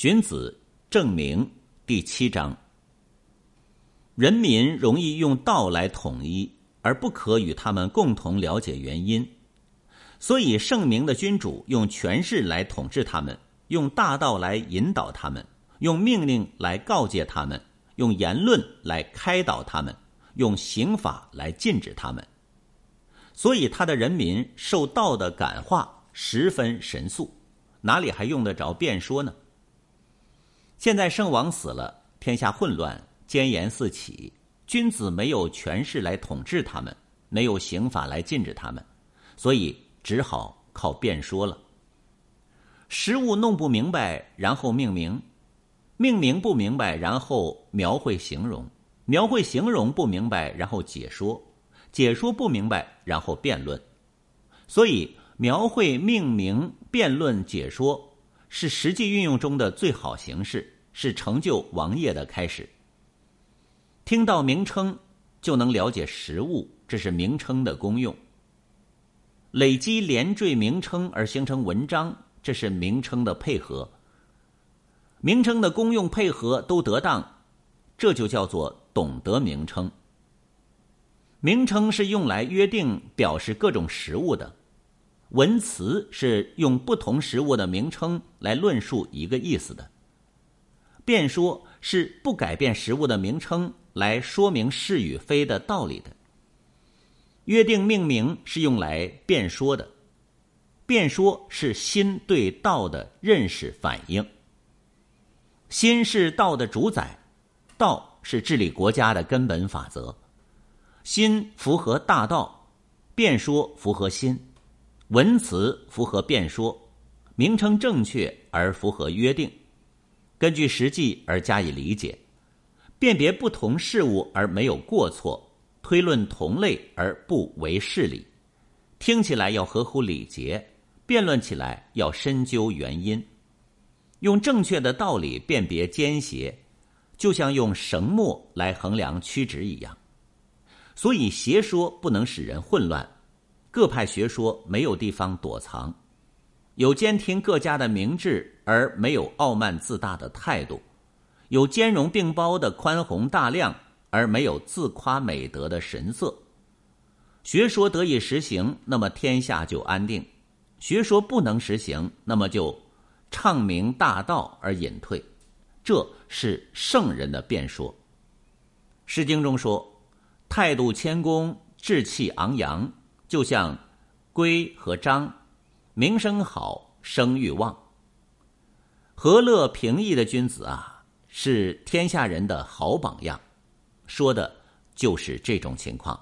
荀子正名第七章。人民容易用道来统一，而不可与他们共同了解原因，所以圣明的君主用权势来统治他们，用大道来引导他们，用命令来告诫他们，用言论来开导他们，用刑法来禁止他们。所以他的人民受道的感化，十分神速，哪里还用得着辩说呢？现在圣王死了，天下混乱，奸言四起，君子没有权势来统治他们，没有刑法来禁止他们，所以只好靠辩说了。实物弄不明白，然后命名；命名不明白，然后描绘形容；描绘形容不明白，然后解说；解说不明白，然后辩论。所以，描绘、命名、辩论、解说。是实际运用中的最好形式，是成就王业的开始。听到名称就能了解实物，这是名称的功用。累积连缀名称而形成文章，这是名称的配合。名称的功用配合都得当，这就叫做懂得名称。名称是用来约定、表示各种实物的。文辞是用不同食物的名称来论述一个意思的。辩说是不改变食物的名称来说明是与非的道理的。约定命名是用来辩说的。辩说是心对道的认识反应。心是道的主宰，道是治理国家的根本法则。心符合大道，辩说符合心。文辞符合辩说，名称正确而符合约定，根据实际而加以理解，辨别不同事物而没有过错，推论同类而不为事理，听起来要合乎礼节，辩论起来要深究原因，用正确的道理辨别奸邪，就像用绳墨来衡量曲直一样，所以邪说不能使人混乱。各派学说没有地方躲藏，有监听各家的明智而没有傲慢自大的态度，有兼容并包的宽宏大量而没有自夸美德的神色。学说得以实行，那么天下就安定；学说不能实行，那么就唱明大道而隐退。这是圣人的辩说。《诗经》中说：“态度谦恭，志气昂扬。”就像龟和章，名声好，声誉旺。和乐平易的君子啊，是天下人的好榜样。说的就是这种情况。